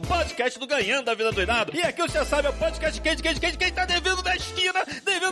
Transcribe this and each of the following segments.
podcast do Ganhando da Vida Doidado. E aqui você sabe, é o podcast quente, quente, quente, quem tá devendo da esquina,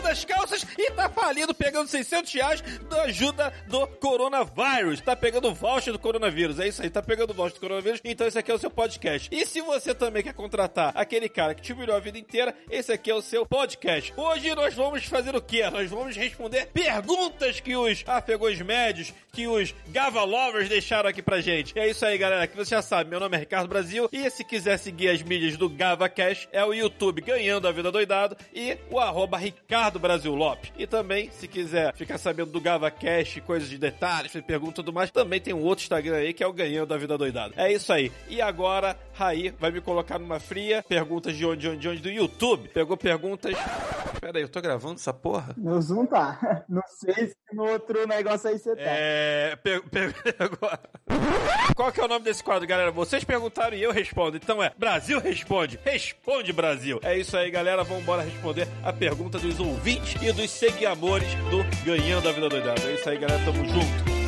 das calças e tá falido pegando 600 reais da ajuda do coronavírus. Tá pegando voucher do coronavírus, é isso aí, tá pegando voucher do coronavírus, então esse aqui é o seu podcast. E se você também quer contratar aquele cara que te humilhou a vida inteira, esse aqui é o seu podcast. Hoje nós vamos fazer o quê? Nós vamos responder perguntas que os afegões médios, que os Gava Lovers deixaram aqui pra gente. É isso aí, galera, que você já sabe, meu nome é Ricardo Brasil, e se quiser seguir as mídias do GavaCast, é o YouTube Ganhando a Vida Doidado e o arroba Ricardo Brasil Lopes. E também, se quiser ficar sabendo do GavaCast, coisas de detalhes, perguntas e tudo mais, também tem um outro Instagram aí que é o Ganhando a Vida Doidado. É isso aí. E agora, Raí vai me colocar numa fria, perguntas de onde, de onde, de onde, do YouTube. Pegou perguntas... Pera aí, eu tô gravando essa porra? No Zoom tá. Não sei se no outro negócio aí você tá. É... Pe pegou... Qual que é o nome desse quadro, galera? Vocês perguntaram e eu respondo. Então é Brasil Responde. Responde, Brasil. É isso aí, galera. Vamos embora responder a pergunta dos ouvintes e dos seguidores do Ganhando a Vida Doidada. É isso aí, galera. Tamo junto.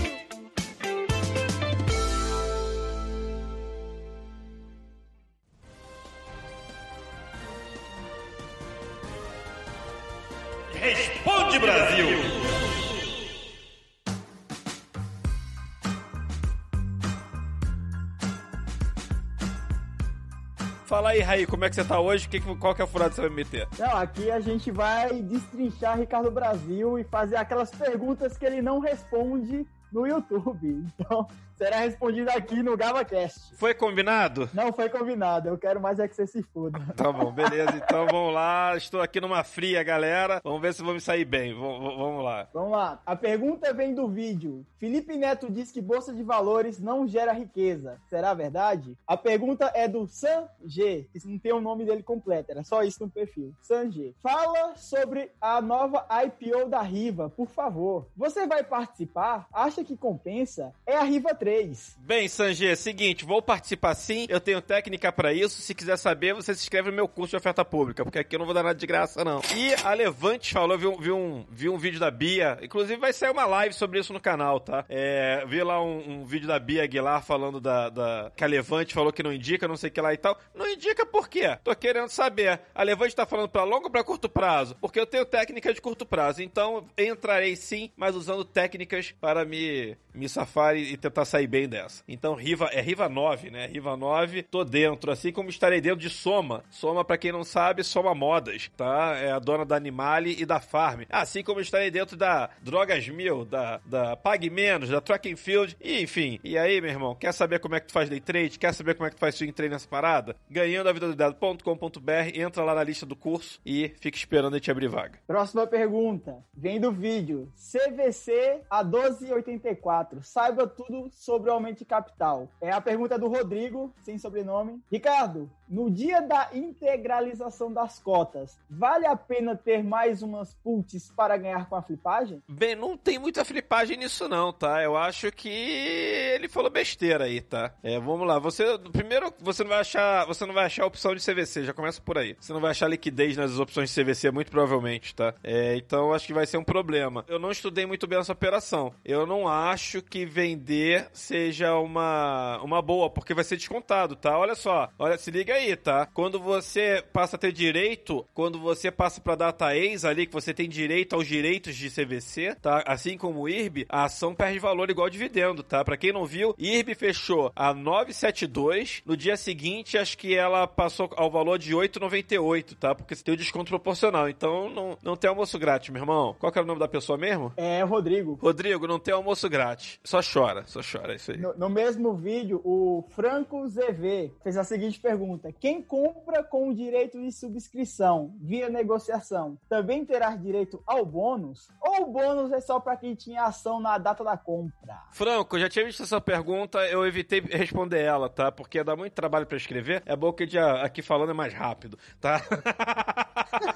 Fala aí, Raí, como é que você tá hoje? Que, qual que é a furada que você vai meter? Não, aqui a gente vai destrinchar Ricardo Brasil e fazer aquelas perguntas que ele não responde no YouTube. Então, será respondido aqui no GavaCast. Foi combinado? Não foi combinado. Eu quero mais é que você se foda. Tá bom, beleza. Então vamos lá. Estou aqui numa fria, galera. Vamos ver se vou me sair bem. V vamos lá. Vamos lá. A pergunta vem do vídeo. Felipe Neto diz que bolsa de valores não gera riqueza. Será verdade? A pergunta é do San G. Que não tem o nome dele completo. Era só isso no perfil. San G. Fala sobre a nova IPO da Riva, por favor. Você vai participar? Acha que compensa? É a Riva 3. Bem, Sanjê, seguinte, vou participar sim, eu tenho técnica para isso. Se quiser saber, você se inscreve no meu curso de oferta pública, porque aqui eu não vou dar nada de graça, não. E a Levante falou, vi um, vi um, um vídeo da Bia, inclusive vai sair uma live sobre isso no canal, tá? É, vi lá um, um, vídeo da Bia Aguilar falando da, da, que a Levante falou que não indica, não sei o que lá e tal. Não indica por quê? Tô querendo saber. A Levante tá falando para longo ou pra curto prazo? Porque eu tenho técnica de curto prazo, então entrarei sim, mas usando técnicas para me me, safar e, tentar sair bem dessa. Então, Riva é Riva 9, né? Riva 9, tô dentro, assim como estarei dentro de Soma. Soma, para quem não sabe, Soma Modas, tá? É a dona da Animale e da Farm. Assim como estarei dentro da Drogas Mil, da, da Pague Menos, da Track and Field, e enfim. E aí, meu irmão, quer saber como é que tu faz day trade? Quer saber como é que tu faz swing trade nessa parada? Ganhando a vida do dado.com.br, entra lá na lista do curso e fica esperando a gente abrir vaga. Próxima pergunta, vem do vídeo. CVC a 12,84 Saiba tudo sobre o aumento de capital. É a pergunta do Rodrigo, sem sobrenome. Ricardo, no dia da integralização das cotas, vale a pena ter mais umas puts para ganhar com a flipagem? Bem, não tem muita flipagem nisso não, tá? Eu acho que ele falou besteira aí, tá? É, vamos lá. Você primeiro você não vai achar, você não vai achar a opção de CVC, já começa por aí. Você não vai achar liquidez nas opções de CVC muito provavelmente, tá? É, então acho que vai ser um problema. Eu não estudei muito bem essa operação. Eu não acho que vender seja uma, uma boa, porque vai ser descontado, tá? Olha só, olha, se liga aí, tá? Quando você passa a ter direito, quando você passa pra data ex ali, que você tem direito aos direitos de CVC, tá? Assim como o IRB, a ação perde valor igual dividendo, tá? Pra quem não viu, IRB fechou a 972, no dia seguinte acho que ela passou ao valor de 8,98, tá? Porque você tem o desconto proporcional, então não, não tem almoço grátis, meu irmão. Qual que é o nome da pessoa mesmo? É, Rodrigo. Rodrigo, não tem almoço grátis. Só chora, só chora, é isso aí. No, no, mesmo vídeo, o Franco ZV fez a seguinte pergunta: Quem compra com o direito de subscrição via negociação também terá direito ao bônus? Ou o bônus é só para quem tinha ação na data da compra? Franco, já tinha visto essa pergunta, eu evitei responder ela, tá? Porque dá muito trabalho para escrever. É bom que aqui falando é mais rápido, tá?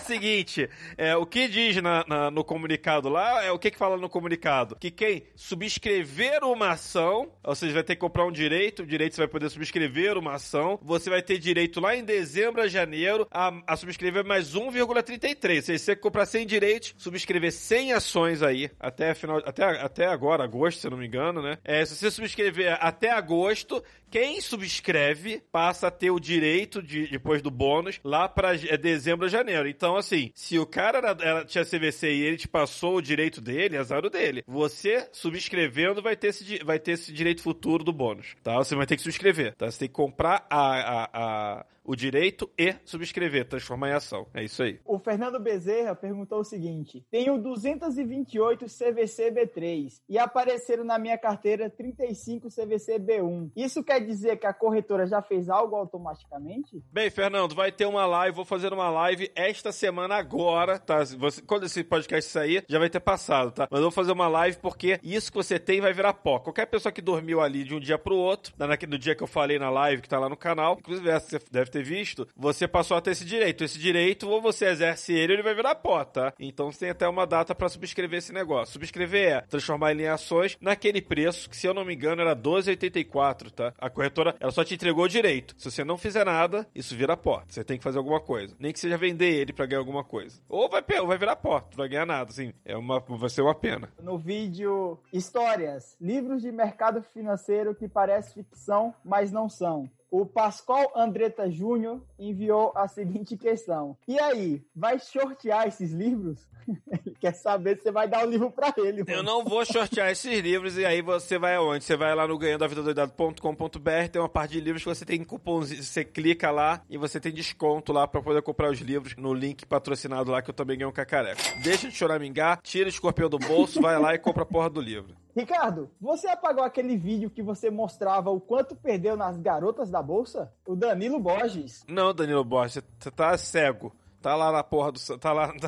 seguinte, é, o que diz na, na- no comunicado lá, é o que que fala no comunicado? Que quem subscrever uma ação, ou seja, vai ter que comprar um direito, o direito você vai poder subscrever uma ação, você vai ter direito lá em dezembro a janeiro a, a subscrever mais 1,33. Ou seja, você comprar 100 direitos, subscrever 100 ações aí, até, final, até, até agora, agosto, se eu não me engano, né? É, se você subscrever até agosto, quem subscreve passa a ter o direito de, depois do bônus lá pra é, dezembro a janeiro. Então, assim, se o cara era, era- tinha CVC e ele te passou o direito dele, azar o dele. Você subscrevendo vai ter esse, vai ter esse direito futuro do bônus, tá? Você vai ter que subscrever, tá? Você tem que comprar a, a- a- o direito e subscrever, transformar em ação. É isso aí. O Fernando Bezerra perguntou o seguinte: Tenho 228 CVC B3 e apareceram na minha carteira 35 CVC B1. Isso quer dizer que a corretora já fez algo automaticamente? Bem, Fernando, vai ter uma live, vou fazer uma live esta semana agora, tá? Você- quando esse podcast sair, já vai ter passado, tá? Mas eu vou fazer uma live porque isso que você tem vai virar pó. Qualquer pessoa que dormiu ali de um dia pro outro, no dia que eu falei na live, que tá lá no canal, inclusive essa você deve ter visto, você passou a ter esse direito. Esse direito, ou você exerce ele, ou ele vai virar pó, tá? Então você tem até uma data pra subscrever esse negócio. Subscrever é transformar ele em ações naquele preço, que se eu não me engano era 12,84, tá? A corretora, ela só te entregou o direito. Se você não fizer nada, isso vira pó. Você tem que fazer alguma coisa. Nem que seja vender ele pra ganhar alguma coisa. Ou vai, ou vai virar pó, não vai ganhar nada, assim. É uma, vai ser uma pena. No vídeo Histórias, livros de mercado financeiro que parecem ficção, mas não são. O Pascoal Andretta Júnior enviou a seguinte questão: E aí, vai sortear esses livros? Ele quer saber se você vai dar o livro pra ele. Eu mano. não vou sortear esses livros e aí você vai aonde? Você vai lá no ganhandoavidadoidado.com.br, tem uma parte de livros que você tem cupomzinho, você clica lá e você tem desconto lá pra poder comprar os livros no link patrocinado lá que eu também ganho um cacareco. Deixa de choramingar, tira o escorpião do bolso, vai lá e compra a porra do livro. Ricardo, você apagou aquele vídeo que você mostrava o quanto perdeu nas garotas da bolsa? O Danilo Borges. Não, Danilo Borges, você tá cego. Tá lá na porra do... Tá lá...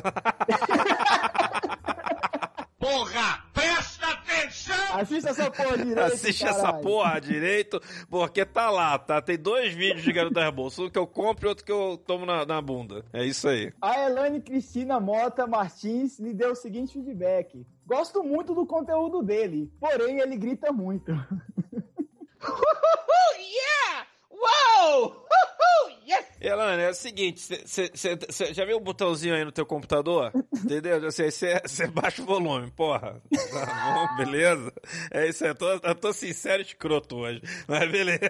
Porra! Presta atenção! Assista essa porra direito. Assiste essa porra direito, porque tá lá, tá? Tem dois vídeos de Garota das Bolsas. Um que eu compro e outro que eu tomo na, na bunda. É isso aí. A Elane Cristina Mota Martins lhe deu o seguinte feedback. Gosto muito do conteúdo dele, porém ele grita muito. Elane, é o seguinte, você já viu o botãozinho aí no teu computador? Entendeu? Você baixa o volume, porra. Tá bom, beleza? É isso aí, eu tô, eu tô sincero e escroto hoje, mas beleza.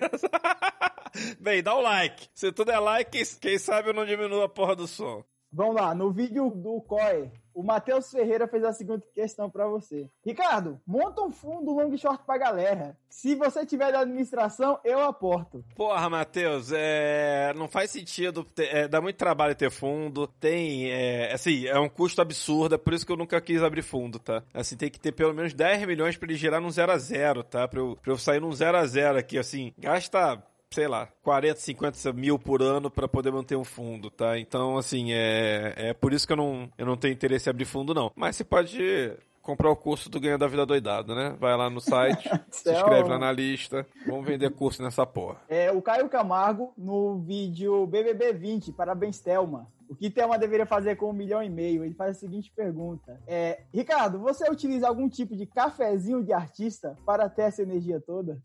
Bem, dá o like. Se tudo é like, quem, quem sabe eu não diminuo a porra do som. Vamos lá, no vídeo do COI, o Matheus Ferreira fez a seguinte questão pra você. Ricardo, monta um fundo long short pra galera. Se você tiver da administração, eu aporto. Porra, Matheus, é... não faz sentido. ter- é, dá muito trabalho ter fundo. Tem. É... Assim, é um custo absurdo. É por isso que eu nunca quis abrir fundo, tá? Assim, tem que ter pelo menos 10 milhões pra ele girar num 0 a 0 tá? Pra eu, pra eu sair num 0 a 0 aqui. Assim, gasta. Sei lá, 40, 50 mil por ano pra poder manter um fundo, tá? Então, assim, é, é por isso que eu não, eu não tenho interesse em abrir fundo, não. Mas você pode comprar o curso do Ganho da Vida Doidado, né? Vai lá no site, se inscreve lá na lista. Vamos vender curso nessa porra. É, o Caio Camargo, no vídeo BBB 20, parabéns, Thelma. O que Thelma deveria fazer com um milhão e meio? Ele faz a seguinte pergunta. É, Ricardo, você utiliza algum tipo de cafezinho de artista para ter essa energia toda?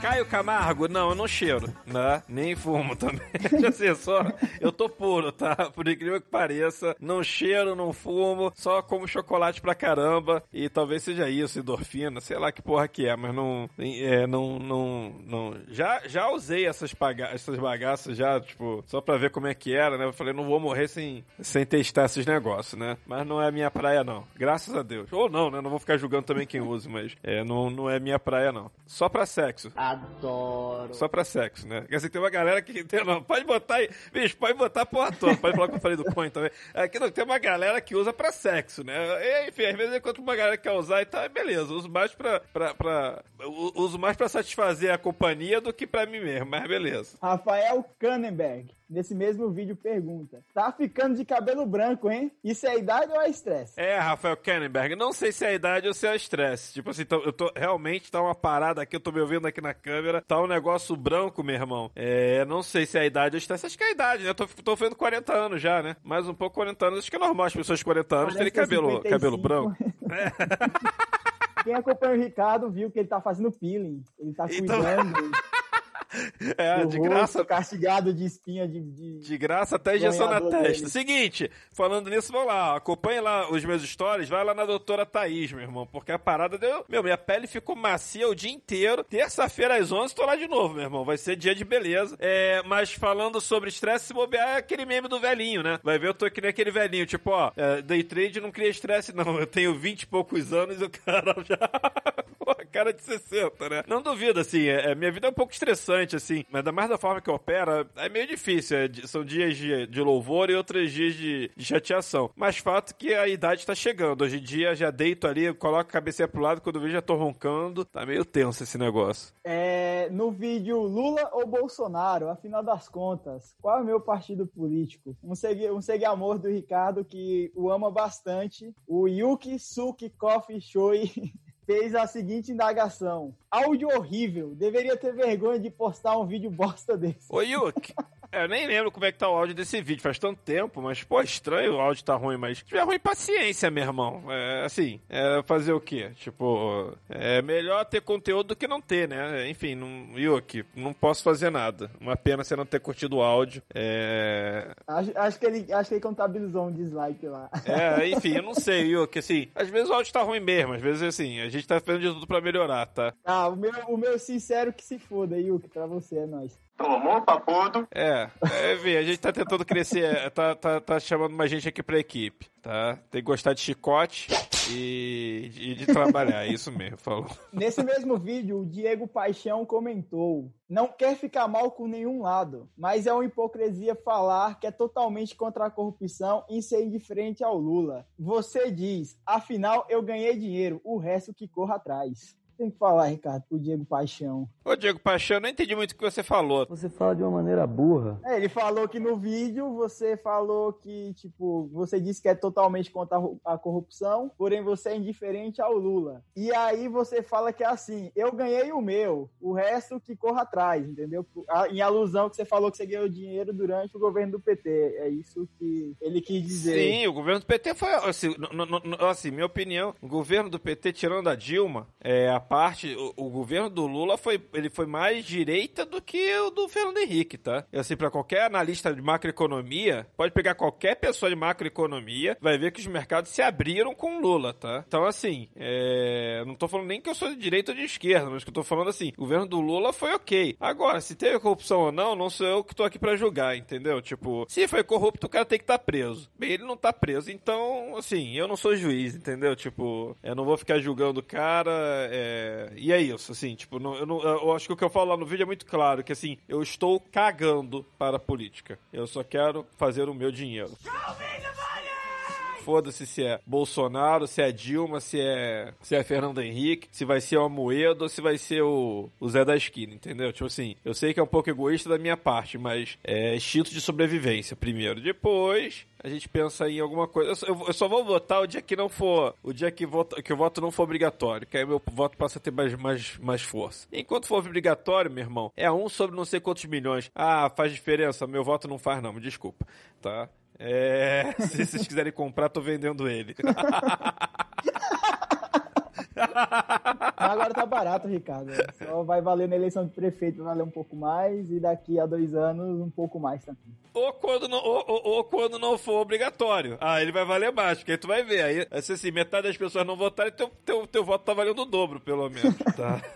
Caio Camargo, não, eu não cheiro, né? Nem fumo também. Sei, só. Eu tô puro, tá? Por incrível que pareça. Não cheiro, não fumo, só como chocolate pra caramba. E talvez seja isso, endorfina, sei lá que porra que é, mas não. É, não, não, não. Já, já usei essas, baga essas bagaças já, tipo, só pra ver como é que era, né? Eu falei, não vou morrer sem, sem testar esses negócios, né? Mas não é minha praia, não. Graças a Deus. Ou não, né? Não vou ficar julgando também quem usa, mas é, não, não é minha praia, não. Só pra sexo. Adoro. Só pra sexo, né? Porque assim, tem uma galera que. Tem, não, pode botar aí. Bicho, pode botar a porra toda. Pode falar que eu falei do coin também. Aqui não, tem uma galera que usa pra sexo, né? E, enfim, às vezes eu encontro uma galera que quer usar e tá, beleza. Uso mais pra. pra, pra uso mais pra satisfazer a companhia do que pra mim mesmo, mas beleza. Rafael Kannenberg. Nesse mesmo vídeo, pergunta: Tá ficando de cabelo branco, hein? Isso é idade ou é estresse? É, Rafael Kennenberg, não sei se é idade ou se é estresse. Tipo assim, eu tô realmente tá uma parada aqui, eu tô me ouvindo aqui na câmera, tá um negócio branco, meu irmão. É, não sei se é idade ou estresse, acho que é idade, né? Eu tô, tô vendo 40 anos já, né? Mais um pouco 40 anos, acho que é normal as pessoas de 40 anos terem cabelo, cabelo branco. É. Quem acompanha o Ricardo viu que ele tá fazendo peeling. Ele tá então... É, de graça. Castigado de espinha de. De, de graça até injeção na testa. Dele. Seguinte, falando nisso, vamos lá. Acompanhe lá os meus stories, vai lá na doutora Thaís, meu irmão. Porque a parada deu. Meu, minha pele ficou macia o dia inteiro. Terça-feira às 11, tô lá de novo, meu irmão. Vai ser dia de beleza. É, mas falando sobre estresse, se bobear, é aquele meme do velhinho, né? Vai ver, eu tô que nem aquele velhinho. Tipo, ó, é, day trade não cria estresse, não. Eu tenho 20 e poucos anos e o cara já. Cara de 60, né? Não duvido, assim. É, é, minha vida é um pouco estressante, assim. Mas da mais da forma que opera, é meio difícil. É, são dias de, de, louvor e outros dias de, de, chateação. Mas fato que a idade tá chegando. Hoje em dia já deito ali, coloco a cabeça pro lado, quando vejo já tô roncando. Tá meio tenso esse negócio. É, no vídeo Lula ou Bolsonaro, afinal das contas, qual é o meu partido político? Um segui, um segui amor do Ricardo que o ama bastante. O Yuki Suki Coffee Shoei fez a seguinte indagação. Áudio horrível. Deveria ter vergonha de postar um vídeo bosta desse. Ô, Yuki, eu nem lembro como é que tá o áudio desse vídeo, faz tanto tempo, mas, pô, estranho o áudio tá ruim, mas se tiver ruim, paciência, meu irmão. É, assim, é fazer o quê? Tipo, é melhor ter conteúdo do que não ter, né? Enfim, não, Yuki, não posso fazer nada. Uma pena você não ter curtido o áudio. É... Acho, acho, que ele, acho que ele contabilizou um dislike lá. É, enfim, eu não sei, Yuki, assim, às vezes o áudio tá ruim mesmo, às vezes, assim, a gente tá fazendo de tudo pra melhorar, tá? Ah, o meu, o meu sincero que se foda, Yuki, pra você, é nóis. Tomou papudo. É, é, vê, a gente tá tentando crescer, é, tá, tá, tá chamando mais gente aqui pra equipe, tá? Tem que gostar de chicote e, e de trabalhar, é isso mesmo, falou. Nesse mesmo vídeo, o Diego Paixão comentou: Não quer ficar mal com nenhum lado, mas é uma hipocrisia falar que é totalmente contra a corrupção e ser indiferente ao Lula. Você diz, afinal eu ganhei dinheiro, o resto que corra atrás tem que falar, Ricardo, pro Diego Paixão. Ô, Diego Paixão, eu não entendi muito o que você falou. Você fala de uma maneira burra. É, ele falou que no vídeo você falou que, tipo, você disse que é totalmente contra a corrupção, porém você é indiferente ao Lula. E aí você fala que é assim, eu ganhei o meu, o resto que corra atrás, entendeu? Em alusão que você falou que você ganhou dinheiro durante o governo do PT. É isso que ele quis dizer. Sim, o governo do PT foi, assim, no, no, assim minha opinião, o governo do PT, tirando a Dilma, é, a parte, o, o, governo do Lula foi, ele foi mais direita do que o do Fernando Henrique, tá? E assim, para qualquer analista de macroeconomia, pode pegar qualquer pessoa de macroeconomia, vai ver que os mercados se abriram com o Lula, tá? Então, assim, é... não tô falando nem que eu sou de direita ou de esquerda, mas que eu tô falando assim, o governo do Lula foi ok. Agora, se teve corrupção ou não, não sou eu que tô aqui para julgar, entendeu? Tipo, se foi corrupto, o cara tem que estar tá preso. Bem, ele não tá preso, então, assim, eu não sou juiz, entendeu? Tipo, eu não vou ficar julgando o cara, é é, e é isso, assim, tipo, não, eu, não, eu acho que o que eu falo lá no vídeo é muito claro, que assim, eu estou cagando para a política. Eu só quero fazer o meu dinheiro. Foda-se se é Bolsonaro, se é Dilma, se é, se é Fernando Henrique, se vai ser o Amoedo ou se vai ser o, o Zé da esquina, entendeu? Tipo assim, eu sei que é um pouco egoísta da minha parte, mas é instinto de sobrevivência primeiro. Depois, a gente pensa em alguma coisa. Eu, eu, só vou votar o dia que não for. O dia que, voto, que o voto não for obrigatório. Que aí meu voto passa a ter mais, mais, mais força. Enquanto for obrigatório, meu irmão, é um sobre não sei quantos milhões. Ah, faz diferença. Meu voto não faz, não. Me desculpa. Tá? É, se vocês quiserem comprar, tô vendendo ele. agora tá barato, Ricardo. Só vai valer na eleição de prefeito, vai valer um pouco mais, e daqui a dois anos, um pouco mais também. Ou quando não, ou, ou, ou quando não for obrigatório. Ah, ele vai valer mais, porque aí tu vai ver. Aí, se assim, metade das pessoas não votarem, teu, teu, teu voto tá valendo o dobro, pelo menos. Tá?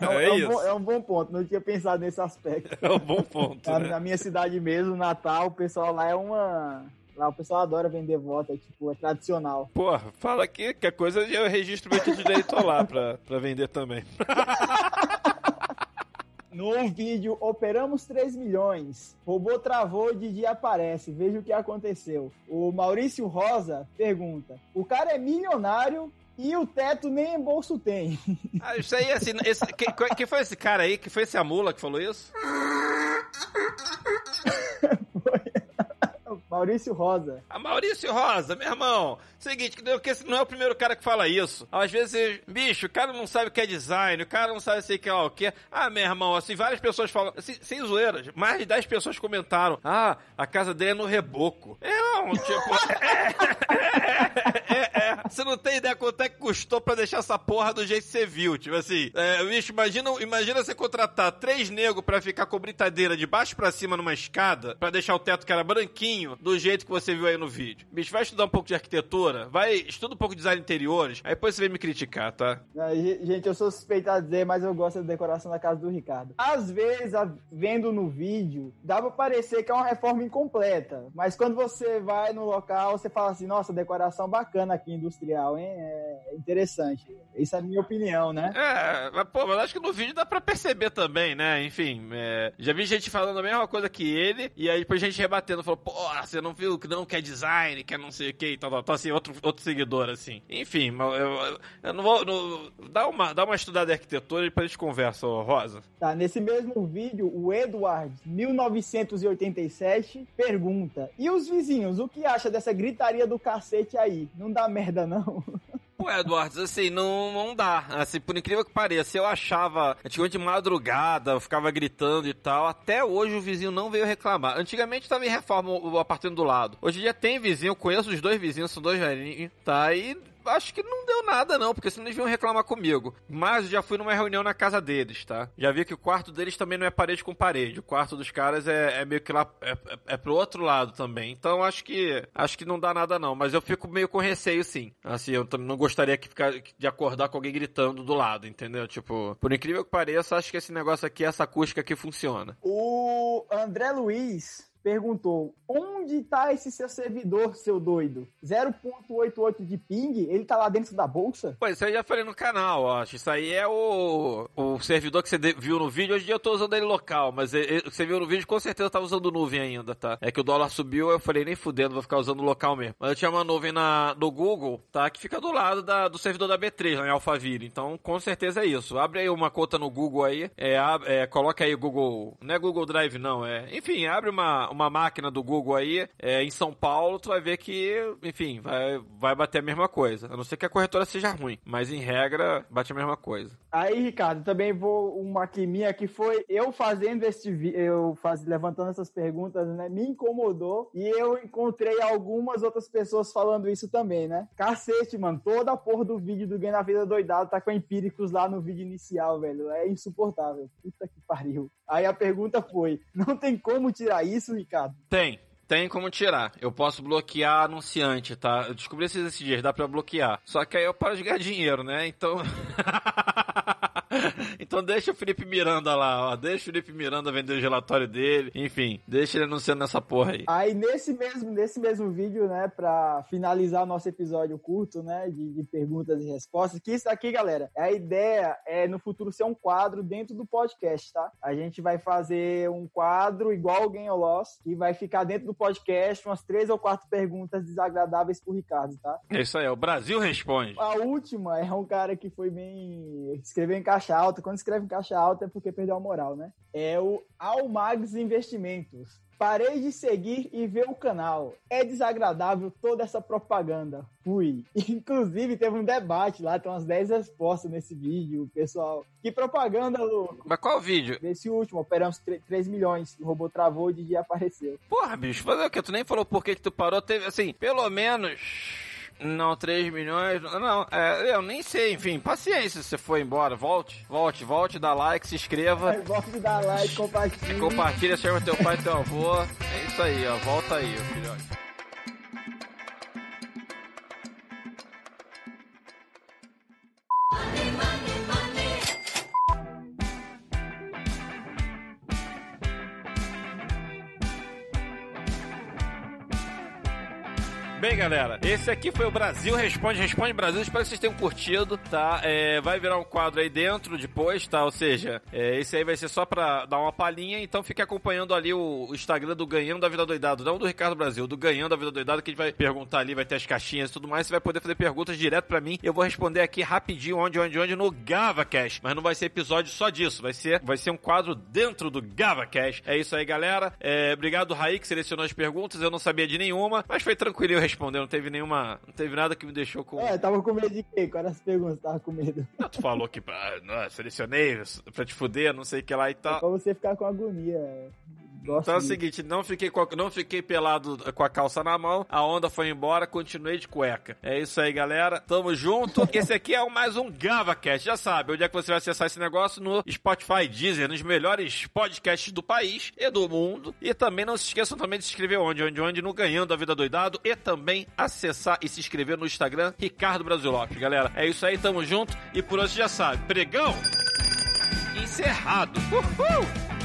É, é, é, um bom, é, um bom, ponto, não tinha pensado nesse aspecto. É um bom ponto. Na, né? na minha cidade mesmo, Natal, o pessoal lá é uma Lá o pessoal adora vender voto, é tipo, é tradicional. Porra, fala aqui que a coisa eu registro meu título de eleitor lá pra, pra vender também. No vídeo Operamos 3 milhões. Robô travou, Didi aparece. Veja o que aconteceu. O Maurício Rosa pergunta: O cara é milionário e o teto nem em bolso tem. Ah, isso aí, assim, esse, que, que foi esse cara aí? Que foi esse Amula que falou isso? Maurício Rosa. A Maurício Rosa, meu irmão. Seguinte, que esse não é o primeiro cara que fala isso. Às vezes, bicho, o cara não sabe o que é design, o cara não sabe sei que é o que. Ah, meu irmão, assim, várias pessoas falam, assim, sem zoeiras, mais de 10 pessoas comentaram. Ah, a casa dele é no reboco. É, não, tipo. é, é, é, é, Você não tem ideia quanto é que custou pra deixar essa porra do jeito que você viu. Tipo assim, é, bicho, imagina, imagina você contratar três negros pra ficar com britadeira de baixo pra cima numa escada, pra deixar o teto que era branquinho, do jeito que você viu aí no vídeo. Bicho, vai estudar um pouco de arquitetura, vai, estuda um pouco de design interiores, aí depois você vem me criticar, tá? Não, gente, eu sou suspeito a dizer, mas eu gosto da decoração da casa do Ricardo. Às vezes, a, vendo no vídeo, dá pra parecer que é uma reforma incompleta, mas quando você vai no local, você fala assim, nossa, decoração bacana aqui, industrial, hein? É interessante. Isso é a minha opinião, né? É, mas pô, mas acho que no vídeo dá pra perceber também, né? Enfim, é, já vi gente falando a mesma coisa que ele, e aí depois gente rebatendo, falou, pô, você não viu que não quer design, quer não sei o que e tal, tal, tal, assim, outro, outro seguidor, assim. Enfim, eu, eu, eu não vou. Não, dá, uma, dá uma estudada em arquitetura e depois a gente conversa, Rosa. Tá, nesse mesmo vídeo, o Edward, 1987, pergunta: E os vizinhos, o que acha dessa gritaria do cacete aí? Não dá merda, não? Pô, Eduardo, assim, não, não dá. Assim, por incrível que pareça, eu achava, antigamente de madrugada, eu ficava gritando e tal. Até hoje o vizinho não veio reclamar. Antigamente estava em reforma o apartamento do lado. Hoje em dia tem vizinho, eu conheço os dois vizinhos, são dois velhinhos, tá? E acho que não deu nada, não, porque senão eles vinham reclamar comigo. Mas já fui numa reunião na casa deles, tá? Já vi que o quarto deles também não é parede com parede. O quarto dos caras é, é meio que lá. É, é, é, pro outro lado também. Então acho que. Acho que não dá nada, não. Mas eu fico meio com receio, sim. Assim, eu também não gostaria que ficar, de acordar com alguém gritando do lado, entendeu? Tipo, por incrível que pareça, acho que esse negócio aqui, essa acústica aqui funciona. O André Luiz perguntou: onde tá esse seu servidor, seu doido? 0.88 de ping? Ele tá lá dentro da bolsa? Pois, isso aí eu já falei no canal, ó. Isso aí é o, o servidor que você viu no vídeo. Hoje em dia eu tô usando ele local, mas ele, você viu no vídeo com certeza tava usando nuvem ainda, tá? É que o dólar subiu, eu falei, nem fudendo, vou ficar usando local mesmo. Mas eu tinha uma nuvem na, no Google, tá? Que fica do lado da, do servidor da B3, lá em Alphaville. Então, com certeza é isso. Abre aí uma conta no Google aí, é, é, coloca aí Google. Não é Google Drive, não. É, enfim, abre uma, uma máquina do Google aí é, em São Paulo, tu vai ver que, enfim, vai, vai bater a mesma coisa. A não ser que a corretora seja ruim, mas em regra, bate a mesma coisa. Aí, Ricardo, também vou uma aqui minha que foi eu fazendo este eu faz, levantando essas perguntas, né? Me incomodou e eu encontrei algumas outras pessoas falando isso também, né? Cacete, mano, toda a porra do vídeo do Ganho na Vida Doidado tá com empíricos lá no vídeo inicial, velho. É insuportável. Puta que pariu. Aí a pergunta foi: não tem como tirar isso, Ricardo? Tem. Tem como tirar. Eu posso bloquear anunciante, tá? Eu descobri esses dias, dá pra bloquear. Só que aí eu paro de ganhar dinheiro, né? Então. então deixa o Felipe Miranda lá, ó. Deixa o Felipe Miranda vender o relatório dele. Enfim, deixa ele anunciando nessa porra aí. Aí nesse mesmo, nesse mesmo vídeo, né, pra finalizar nosso episódio curto, né, de, de perguntas e respostas, que isso aqui, galera, a ideia é no futuro ser um quadro dentro do podcast, tá? A gente vai fazer um quadro igual o Game Loss, que vai ficar dentro do podcast umas três ou quatro perguntas desagradáveis pro Ricardo, tá? É isso aí, o Brasil responde. A última é um cara que foi bem. escreveu em caixa alta. Quando escreve em caixa alta é porque perdeu a moral, né? É o Almags Investimentos. Parei de seguir e ver o canal. É desagradável toda essa propaganda. Fui. Inclusive, teve um debate lá, tem umas 10 respostas nesse vídeo, pessoal. Que propaganda, louco. Mas qual vídeo? Desse último, operamos 3 milhões. O robô travou e o Didi apareceu. Porra, bicho, fazer o que? Tu nem falou por que, que tu parou. Teve, assim, pelo menos não, 3 milhões. Não, é, eu nem sei, enfim, paciência se você for embora. Volte, volte, volte, dá like, se inscreva. Volte, dá like, compartilha. Compartilha, chama teu pai e teu avô. É isso aí, ó. Volta aí, filhote. Bem, galera, esse aqui foi o Brasil Responde, Responde Brasil. Espero que vocês tenham curtido, tá? É, vai virar um quadro aí dentro depois, tá? Ou seja, é, esse aí vai ser só pra dar uma palhinha, então fique acompanhando ali o, o Instagram do Ganhando da Vida Doidado, não do Ricardo Brasil, do Ganhando da Vida Doidado, que a gente vai perguntar ali, vai ter as caixinhas e tudo mais, você vai poder fazer perguntas direto pra mim. Eu vou responder aqui rapidinho, onde, onde, onde, no GavaCast. Mas não vai ser episódio só disso, vai ser, vai ser um quadro dentro do GavaCast. É isso aí, galera. É, obrigado, Raí, que selecionou as perguntas. Eu não sabia de nenhuma, mas foi tranquilo eu responder. Não teve nenhuma. Não teve nada que me deixou com. É, tava com medo de quê? Quais eram as perguntas? Tava com medo. Ah, tu falou que ah, não, selecionei pra te fuder, não sei o que lá e É tal. pra você ficar com agonia. Gosto Então é o seguinte, não fiquei, com a- não fiquei pelado com a calça na mão, a onda foi embora, continuei de cueca. É isso aí, galera. Tamo junto. Esse aqui é mais um GavaCast. Já sabe, onde é que você vai acessar esse negócio? No Spotify, Deezer, nos melhores podcasts do país e do mundo. E também não se esqueçam também de se inscrever onde, onde, onde, no Ganhando a Vida Doidado. E também acessar e se inscrever no Instagram, Ricardo Brasil Lopes. Galera, é isso aí, tamo junto. E por hoje já sabe, pregão encerrado. Uhul!